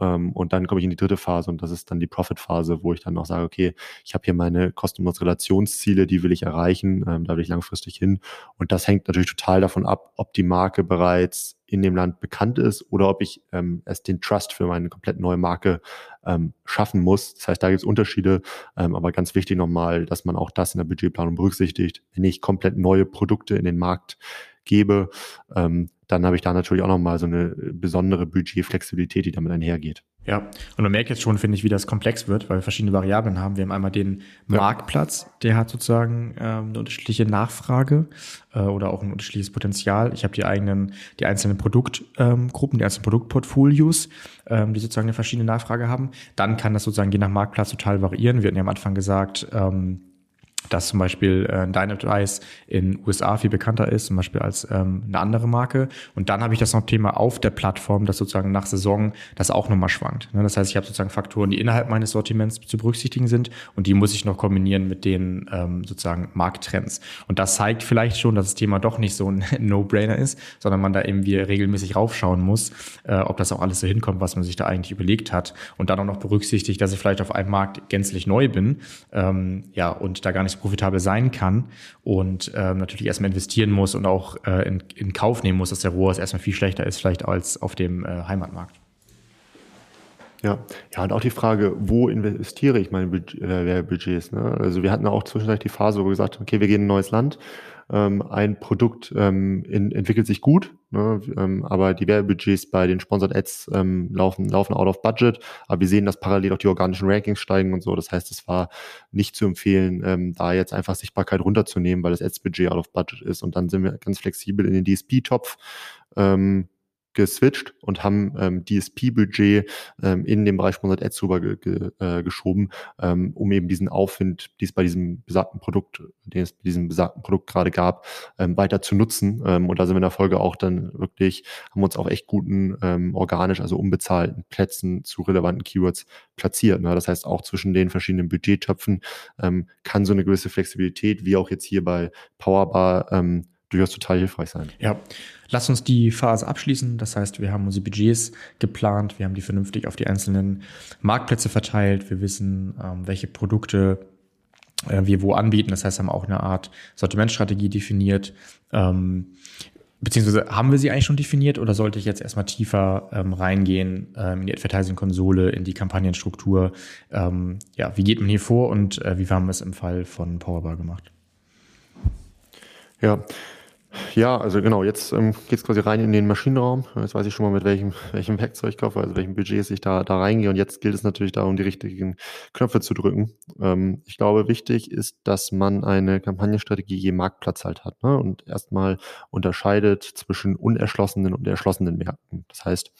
Ähm, und dann komme ich in die dritte Phase und das ist dann die Profit-Phase, wo ich dann noch sage, okay, ich habe hier meine Kosten-Relationsziele, die will ich erreichen, ähm, da will ich langfristig hin. Und das hängt natürlich total davon ab, ob die Marke bereits in dem Land bekannt ist oder ob ich ähm, erst den Trust für meine komplett neue Marke ähm, schaffen muss. Das heißt, da gibt es Unterschiede, ähm, aber ganz wichtig nochmal, dass man auch das in der Budgetplanung berücksichtigt. Wenn ich komplett neue Produkte in den Markt gebe, ähm, dann habe ich da natürlich auch nochmal so eine besondere Budgetflexibilität, die damit einhergeht. Ja, und man merkt jetzt schon, finde ich, wie das komplex wird, weil wir verschiedene Variablen haben. Wir haben einmal den Marktplatz, der hat sozusagen ähm, eine unterschiedliche Nachfrage äh, oder auch ein unterschiedliches Potenzial. Ich habe die eigenen, die einzelnen Produktgruppen, ähm, die einzelnen Produktportfolios, ähm, die sozusagen eine verschiedene Nachfrage haben. Dann kann das sozusagen je nach Marktplatz total variieren. Wir hatten ja am Anfang gesagt, ähm, dass zum Beispiel äh, Dynamite Ice in USA viel bekannter ist, zum Beispiel als ähm, eine andere Marke. Und dann habe ich das noch Thema auf der Plattform, das sozusagen nach Saison das auch nochmal schwankt. Ne? Das heißt, ich habe sozusagen Faktoren, die innerhalb meines Sortiments zu berücksichtigen sind und die muss ich noch kombinieren mit den ähm, sozusagen Markttrends. Und das zeigt vielleicht schon, dass das Thema doch nicht so ein [LAUGHS] No-Brainer ist, sondern man da eben wie regelmäßig raufschauen muss, äh, ob das auch alles so hinkommt, was man sich da eigentlich überlegt hat. Und dann auch noch berücksichtigt, dass ich vielleicht auf einem Markt gänzlich neu bin, ähm, ja, und da gar nicht so profitabel sein kann und ähm, natürlich erstmal investieren muss und auch äh, in, in Kauf nehmen muss, dass der ROAS erstmal viel schlechter ist, vielleicht als auf dem äh, Heimatmarkt. Ja, ja, und auch die Frage, wo investiere ich meine äh, Budgets? Ne? Also wir hatten auch zwischendurch die Phase, wo wir gesagt haben, okay, wir gehen in ein neues Land ähm, ein Produkt ähm, in, entwickelt sich gut, ne, ähm, aber die Werbebudgets bei den Sponsored Ads ähm, laufen, laufen out of budget, aber wir sehen, dass parallel auch die organischen Rankings steigen und so. Das heißt, es war nicht zu empfehlen, ähm, da jetzt einfach Sichtbarkeit runterzunehmen, weil das Ads-Budget out of budget ist. Und dann sind wir ganz flexibel in den DSP-Topf ähm, geswitcht und haben ähm, DSP-Budget ähm, in den Bereich Sponsored Ads rüber ge ge äh, geschoben, ähm, um eben diesen Aufwind, die es bei diesem besagten Produkt, den es bei diesem besagten Produkt gerade gab, ähm, weiter zu nutzen. Ähm, und da sind wir in der Folge auch dann wirklich, haben uns auch echt guten ähm, organisch, also unbezahlten Plätzen zu relevanten Keywords platziert. Ne? Das heißt, auch zwischen den verschiedenen Budgettöpfen ähm, kann so eine gewisse Flexibilität, wie auch jetzt hier bei Powerbar, ähm, durchaus total hilfreich sein. Ja, lass uns die Phase abschließen. Das heißt, wir haben unsere Budgets geplant, wir haben die vernünftig auf die einzelnen Marktplätze verteilt, wir wissen, ähm, welche Produkte äh, wir wo anbieten. Das heißt, haben auch eine Art Sortimentstrategie definiert. Ähm, beziehungsweise haben wir sie eigentlich schon definiert oder sollte ich jetzt erstmal tiefer ähm, reingehen in die Advertising-Konsole, in die Kampagnenstruktur? Ja, wie geht man hier vor und äh, wie haben wir es im Fall von Powerbar gemacht? Ja, ja, also genau, jetzt ähm, geht es quasi rein in den Maschinenraum. Jetzt weiß ich schon mal, mit welchem, welchem Werkzeug ich kaufe, also welchem Budget ich da, da reingehe. Und jetzt gilt es natürlich darum, die richtigen Knöpfe zu drücken. Ähm, ich glaube, wichtig ist, dass man eine Kampagnenstrategie je Marktplatz halt hat ne? und erstmal unterscheidet zwischen unerschlossenen und erschlossenen Märkten. Das heißt,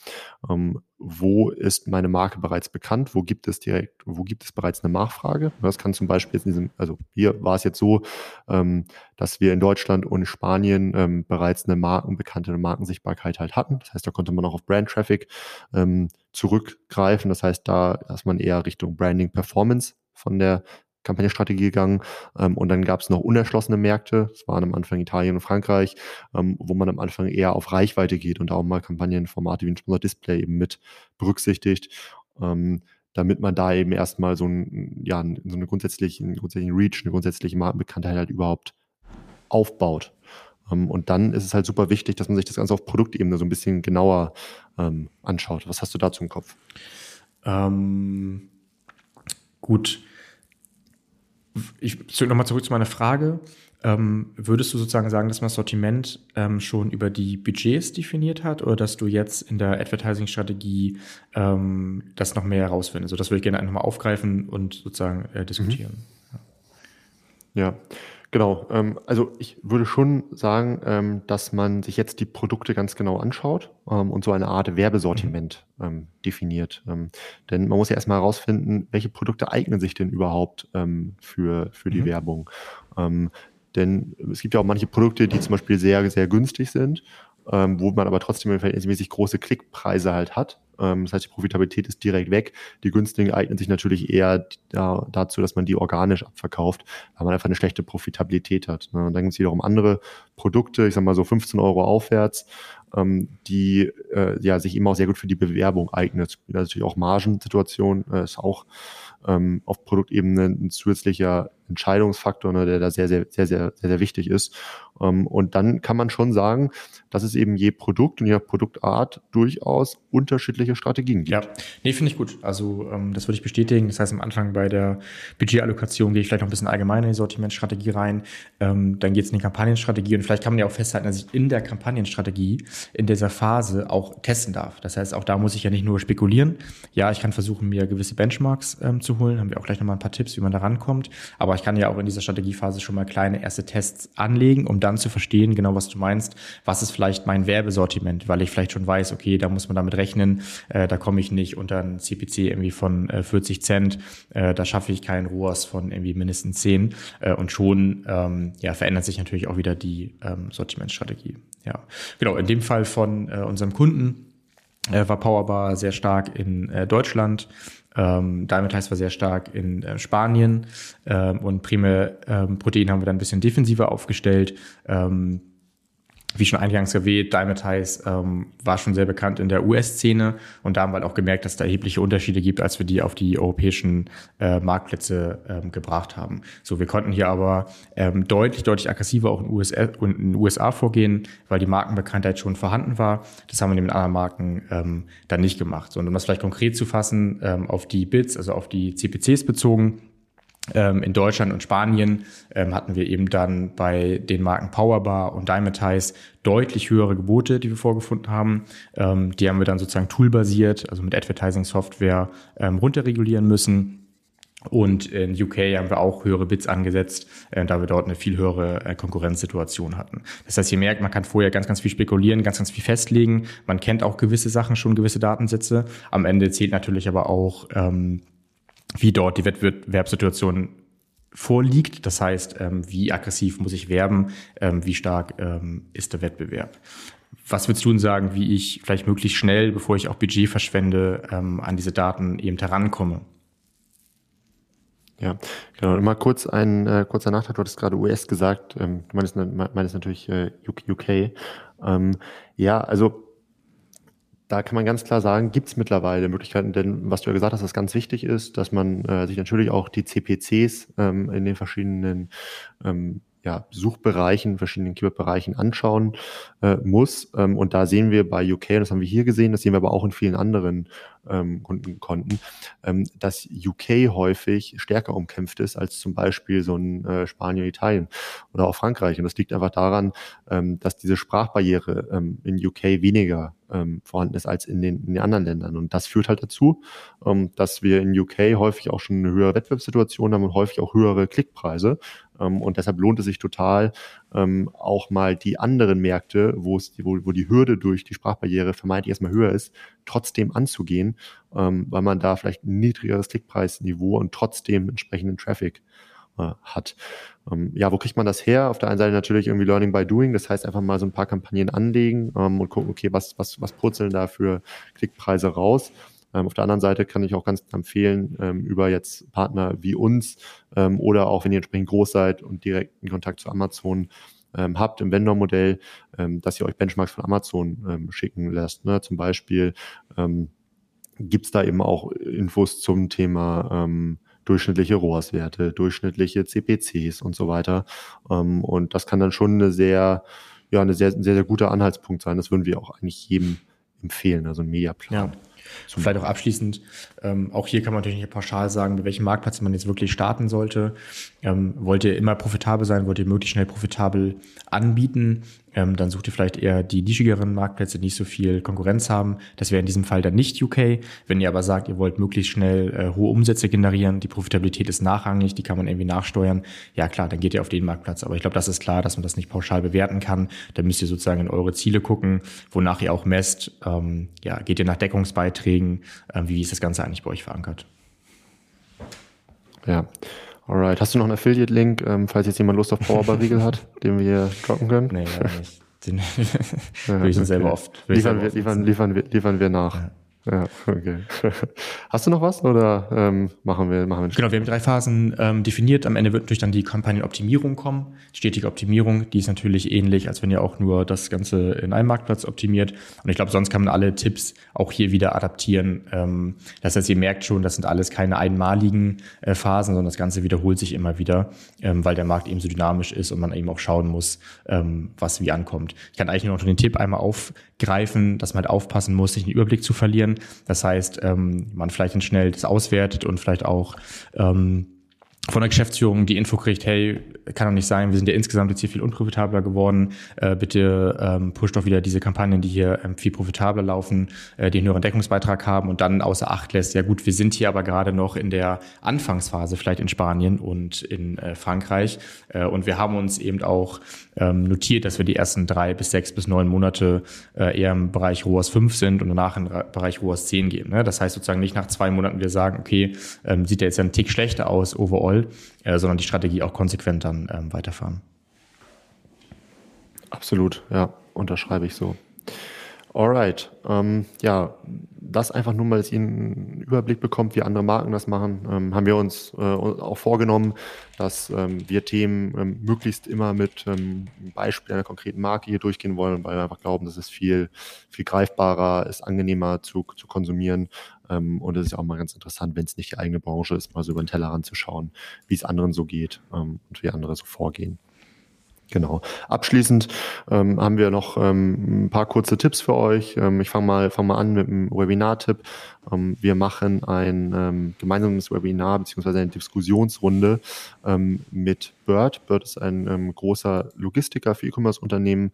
ähm, wo ist meine Marke bereits bekannt, wo gibt es direkt, wo gibt es bereits eine Nachfrage. Das kann zum Beispiel in diesem, also hier war es jetzt so, ähm, dass wir in Deutschland und Spanien ähm, bereits eine markenbekannte Markensichtbarkeit halt hatten. Das heißt, da konnte man auch auf Brand Traffic ähm, zurückgreifen. Das heißt, da ist man eher Richtung Branding Performance von der Kampagnenstrategie gegangen. Ähm, und dann gab es noch unerschlossene Märkte, das waren am Anfang Italien und Frankreich, ähm, wo man am Anfang eher auf Reichweite geht und auch mal Kampagnenformate wie ein Sponsor Display eben mit berücksichtigt. Ähm, damit man da eben erstmal so, ein, ja, so eine grundsätzliche, einen grundsätzlichen Reach, eine grundsätzliche Markenbekanntheit halt überhaupt aufbaut. Ähm, und dann ist es halt super wichtig, dass man sich das Ganze auf Produktebene so ein bisschen genauer ähm, anschaut. Was hast du dazu im Kopf? Ähm, gut ich nochmal zurück zu meiner Frage. Ähm, würdest du sozusagen sagen, dass man das Sortiment ähm, schon über die Budgets definiert hat oder dass du jetzt in der Advertising-Strategie ähm, das noch mehr herausfindest? Also das würde ich gerne einfach mal aufgreifen und sozusagen äh, diskutieren. Mhm. Ja. Genau, ähm, also ich würde schon sagen, ähm, dass man sich jetzt die Produkte ganz genau anschaut ähm, und so eine Art Werbesortiment mhm. ähm, definiert. Ähm, denn man muss ja erstmal herausfinden, welche Produkte eignen sich denn überhaupt ähm, für, für die mhm. Werbung. denn es gibt ja auch manche Produkte, die zum Beispiel sehr, sehr günstig sind, wo man aber trotzdem verhältnismäßig große Klickpreise halt hat. Ähm, das heißt, die Profitabilität ist direkt weg. Die günstigen eignen sich natürlich eher da, dazu, dass man die organisch abverkauft, weil man einfach eine schlechte Profitabilität hat. Ne? Und dann gibt es wiederum andere Produkte, ich sag mal so 15 Euro aufwärts, ähm, die äh, ja, sich eben auch sehr gut für die Bewerbung eignet. Natürlich auch Margensituation äh, ist auch ähm, auf Produktebene ein zusätzlicher Entscheidungsfaktor, ne, der da sehr, sehr, sehr, sehr, sehr, sehr wichtig ist. Ähm, und dann kann man schon sagen, dass es eben je Produkt und je Produktart durchaus unterschiedliche Strategien gibt. Ja, nee, finde ich gut. Also ähm, das würde ich bestätigen. Das heißt, am Anfang bei der Budgetallokation gehe ich vielleicht noch ein bisschen allgemeiner in die Sortimentstrategie rein. Ähm, dann geht es in die Kampagnenstrategie und vielleicht kann man ja auch festhalten, dass ich in der Kampagnenstrategie in dieser Phase auch testen darf. Das heißt, auch da muss ich ja nicht nur spekulieren. Ja, ich kann versuchen, mir gewisse Benchmarks ähm, zu holen. Haben wir auch gleich nochmal ein paar Tipps, wie man da rankommt. Aber ich kann ja auch in dieser Strategiephase schon mal kleine erste Tests anlegen, um dann zu verstehen, genau was du meinst. Was ist vielleicht mein Werbesortiment? Weil ich vielleicht schon weiß, okay, da muss man damit rechnen. Äh, da komme ich nicht unter ein CPC irgendwie von äh, 40 Cent. Äh, da schaffe ich keinen ROAS von irgendwie mindestens 10. Äh, und schon ähm, ja, verändert sich natürlich auch wieder die ähm, Sortimentsstrategie. Ja, genau. In dem Fall von äh, unserem Kunden äh, war Powerbar sehr stark in äh, Deutschland. Ähm, Diamond heißt war sehr stark in äh, Spanien ähm, und Prime ähm, Protein haben wir dann ein bisschen defensiver aufgestellt. Ähm, wie schon eingangs erwähnt, Dymatize ähm, war schon sehr bekannt in der US-Szene und da haben wir halt auch gemerkt, dass es da erhebliche Unterschiede gibt, als wir die auf die europäischen äh, Marktplätze ähm, gebracht haben. So, wir konnten hier aber ähm, deutlich, deutlich aggressiver auch in, USA, in den USA vorgehen, weil die Markenbekanntheit schon vorhanden war. Das haben wir den anderen Marken ähm, dann nicht gemacht. So, und um das vielleicht konkret zu fassen, ähm, auf die Bits, also auf die CPCs bezogen, in Deutschland und Spanien ähm, hatten wir eben dann bei den Marken Powerbar und Dymatize deutlich höhere Gebote, die wir vorgefunden haben. Ähm, die haben wir dann sozusagen toolbasiert, also mit Advertising-Software ähm, runterregulieren müssen. Und in UK haben wir auch höhere Bits angesetzt, äh, da wir dort eine viel höhere äh, Konkurrenzsituation hatten. Das heißt, ihr merkt, man kann vorher ganz, ganz viel spekulieren, ganz, ganz viel festlegen. Man kennt auch gewisse Sachen schon, gewisse Datensätze. Am Ende zählt natürlich aber auch ähm, wie dort die Wettbewerbssituation vorliegt. Das heißt, ähm, wie aggressiv muss ich werben, ähm, wie stark ähm, ist der Wettbewerb. Was würdest du denn sagen, wie ich vielleicht möglichst schnell, bevor ich auch Budget verschwende, an diese Daten eben herankomme? Ja, genau. Und mal kurz ein äh, kurzer Nachtrag. Du hattest gerade US gesagt. Ähm, du meinst, meinst natürlich äh, UK. Ähm, ja, also da kann man ganz klar sagen, gibt es mittlerweile Möglichkeiten, denn was du ja gesagt hast, was ganz wichtig ist, dass man äh, sich natürlich auch die CPCs ähm, in den verschiedenen ähm, ja, Suchbereichen, verschiedenen Keyword-Bereichen anschauen äh, muss. Ähm, und da sehen wir bei UK, das haben wir hier gesehen, das sehen wir aber auch in vielen anderen ähm, Kundenkonten, ähm, dass UK häufig stärker umkämpft ist als zum Beispiel so ein äh, Spanien, Italien oder auch Frankreich. Und das liegt einfach daran, ähm, dass diese Sprachbarriere ähm, in UK weniger ähm, vorhanden ist als in den, in den anderen Ländern. Und das führt halt dazu, ähm, dass wir in UK häufig auch schon eine höhere Wettbewerbssituation haben und häufig auch höhere Klickpreise. Ähm, und deshalb lohnt es sich total, ähm, auch mal die anderen Märkte, wo wo, die Hürde durch die Sprachbarriere vermeintlich erstmal höher ist, trotzdem anzugehen, ähm, weil man da vielleicht ein niedrigeres Klickpreisniveau und trotzdem entsprechenden Traffic äh, hat. Ja, wo kriegt man das her? Auf der einen Seite natürlich irgendwie Learning by Doing, das heißt einfach mal so ein paar Kampagnen anlegen und gucken, okay, was, was, was purzeln da für Klickpreise raus. Ähm, auf der anderen Seite kann ich auch ganz empfehlen, ähm, über jetzt Partner wie uns ähm, oder auch wenn ihr entsprechend groß seid und direkten Kontakt zu Amazon ähm, habt im Vendor-Modell, ähm, dass ihr euch Benchmarks von Amazon ähm, schicken lässt. Ne? Zum Beispiel ähm, gibt es da eben auch Infos zum Thema ähm, durchschnittliche ROAS-Werte, durchschnittliche CPCs und so weiter. Ähm, und das kann dann schon eine sehr, ja, eine sehr, sehr, sehr guter Anhaltspunkt sein. Das würden wir auch eigentlich jedem empfehlen, also ein Mediaplan. Ja. Vielleicht auch abschließend, ähm, auch hier kann man natürlich nicht pauschal sagen, bei welchem Marktplatz man jetzt wirklich starten sollte. Ähm, wollt ihr immer profitabel sein, wollt ihr möglichst schnell profitabel anbieten, ähm, dann sucht ihr vielleicht eher die nischigeren Marktplätze, die nicht so viel Konkurrenz haben. Das wäre in diesem Fall dann nicht UK. Wenn ihr aber sagt, ihr wollt möglichst schnell äh, hohe Umsätze generieren, die Profitabilität ist nachrangig, die kann man irgendwie nachsteuern, ja klar, dann geht ihr auf den Marktplatz. Aber ich glaube, das ist klar, dass man das nicht pauschal bewerten kann. Da müsst ihr sozusagen in eure Ziele gucken, wonach ihr auch messt. Ähm, ja, geht ihr nach Deckungsbeiträgen? Ähm, wie ist das Ganze eigentlich bei euch verankert? Ja, Alright. Hast du noch einen Affiliate-Link, ähm, falls jetzt jemand Lust auf Powerbar-Riegel hat, [LAUGHS] den wir droppen können? Nee, leider nicht. Den ja, würde ich okay. selber oft. Liefern, wir, liefern, liefern, wir, liefern wir nach. Ja. Ja, okay. [LAUGHS] Hast du noch was oder ähm, machen wir machen wir Genau, wir haben drei Phasen ähm, definiert. Am Ende wird natürlich dann die Kampagnenoptimierung kommen. Stetige Optimierung, die ist natürlich ähnlich, als wenn ihr auch nur das Ganze in einem Marktplatz optimiert. Und ich glaube, sonst kann man alle Tipps auch hier wieder adaptieren. Ähm, das heißt, ihr merkt schon, das sind alles keine einmaligen äh, Phasen, sondern das Ganze wiederholt sich immer wieder, ähm, weil der Markt eben so dynamisch ist und man eben auch schauen muss, ähm, was wie ankommt. Ich kann eigentlich nur noch den Tipp einmal aufgreifen, dass man halt aufpassen muss, sich den Überblick zu verlieren. Das heißt, ähm, man vielleicht schnell das auswertet und vielleicht auch ähm, von der Geschäftsführung die Info kriegt, hey, kann doch nicht sein, wir sind ja insgesamt jetzt hier viel unprofitabler geworden, äh, bitte ähm, pusht doch wieder diese Kampagnen, die hier ähm, viel profitabler laufen, äh, die einen höheren Deckungsbeitrag haben und dann außer Acht lässt, ja gut, wir sind hier aber gerade noch in der Anfangsphase, vielleicht in Spanien und in äh, Frankreich äh, und wir haben uns eben auch ähm, notiert, dass wir die ersten drei bis sechs bis neun Monate äh, eher im Bereich ROAS 5 sind und danach im Bereich ROAS 10 gehen. Ne? Das heißt sozusagen nicht nach zwei Monaten wir sagen, okay, ähm, sieht ja jetzt ein Tick schlechter aus overall, Roll, äh, sondern die Strategie auch konsequent dann ähm, weiterfahren. Absolut, ja, unterschreibe ich so. Alright, ähm, ja, das einfach nur mal, dass ihr einen Überblick bekommt, wie andere Marken das machen, ähm, haben wir uns äh, auch vorgenommen, dass ähm, wir Themen ähm, möglichst immer mit ähm, Beispiel einer konkreten Marke hier durchgehen wollen, weil wir einfach glauben, dass es viel, viel greifbarer ist, angenehmer zu, zu konsumieren. Ähm, und es ist auch mal ganz interessant, wenn es nicht die eigene Branche ist, mal so über den Teller ranzuschauen, wie es anderen so geht ähm, und wie andere so vorgehen. Genau. Abschließend ähm, haben wir noch ähm, ein paar kurze Tipps für euch. Ähm, ich fange mal, fang mal an mit einem Webinar-Tipp. Ähm, wir machen ein ähm, gemeinsames Webinar beziehungsweise eine Diskussionsrunde ähm, mit Bird. Bird ist ein großer Logistiker für E-Commerce-Unternehmen.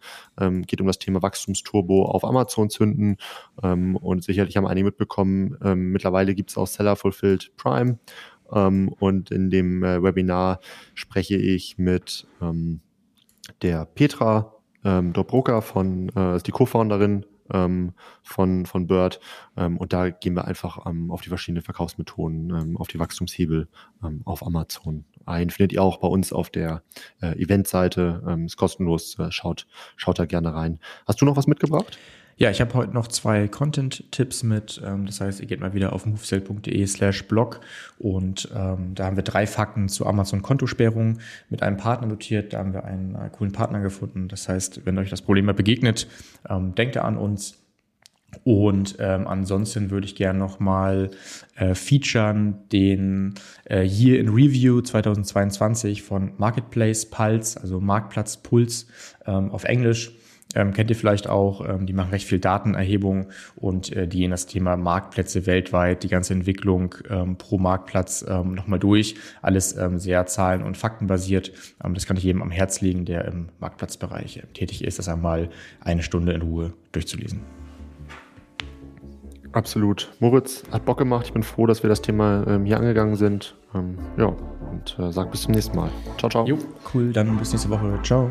Geht um das Thema Wachstumsturbo auf Amazon zünden. Und sicherlich haben einige mitbekommen, mittlerweile gibt es auch Seller Fulfilled Prime. Und in dem äh, Webinar spreche ich mit der Petra ähm, Dobroka von, äh, ist die Co-Founderin ähm, von, von Bird. Ähm, und da gehen wir einfach ähm, auf die verschiedenen Verkaufsmethoden, ähm, auf die Wachstumshebel ähm, auf Amazon ein. Findet ihr auch bei uns auf der äh, Eventseite. Ähm, ist kostenlos. Äh, schaut, schaut da gerne rein. Hast du noch was mitgebracht? Ja, ich habe heute noch zwei Content-Tipps mit. Ähm, das heißt, ihr geht mal wieder auf movesale.de slash blog und ähm, da haben wir drei Fakten zu Amazon-Kontosperrung mit einem Partner notiert. Da haben wir einen äh, coolen Partner gefunden. Das heißt, wenn euch das Problem mal begegnet, ähm, denkt ihr an uns. Und ähm, ansonsten würde ich gerne nochmal äh, featuren den äh, Year in Review 2022 von Marketplace Pulse, also Marktplatz Puls ähm, auf Englisch. Ähm, kennt ihr vielleicht auch, ähm, die machen recht viel Datenerhebung und äh, die gehen das Thema Marktplätze weltweit, die ganze Entwicklung ähm, pro Marktplatz ähm, nochmal durch. Alles ähm, sehr zahlen- und faktenbasiert. Ähm, das kann ich jedem am Herz legen, der im Marktplatzbereich äh, tätig ist, das einmal eine Stunde in Ruhe durchzulesen. Absolut. Moritz hat Bock gemacht. Ich bin froh, dass wir das Thema ähm, hier angegangen sind. Ähm, ja, und äh, sag bis zum nächsten Mal. Ciao, ciao. Jo, cool. Dann bis nächste Woche. Ciao.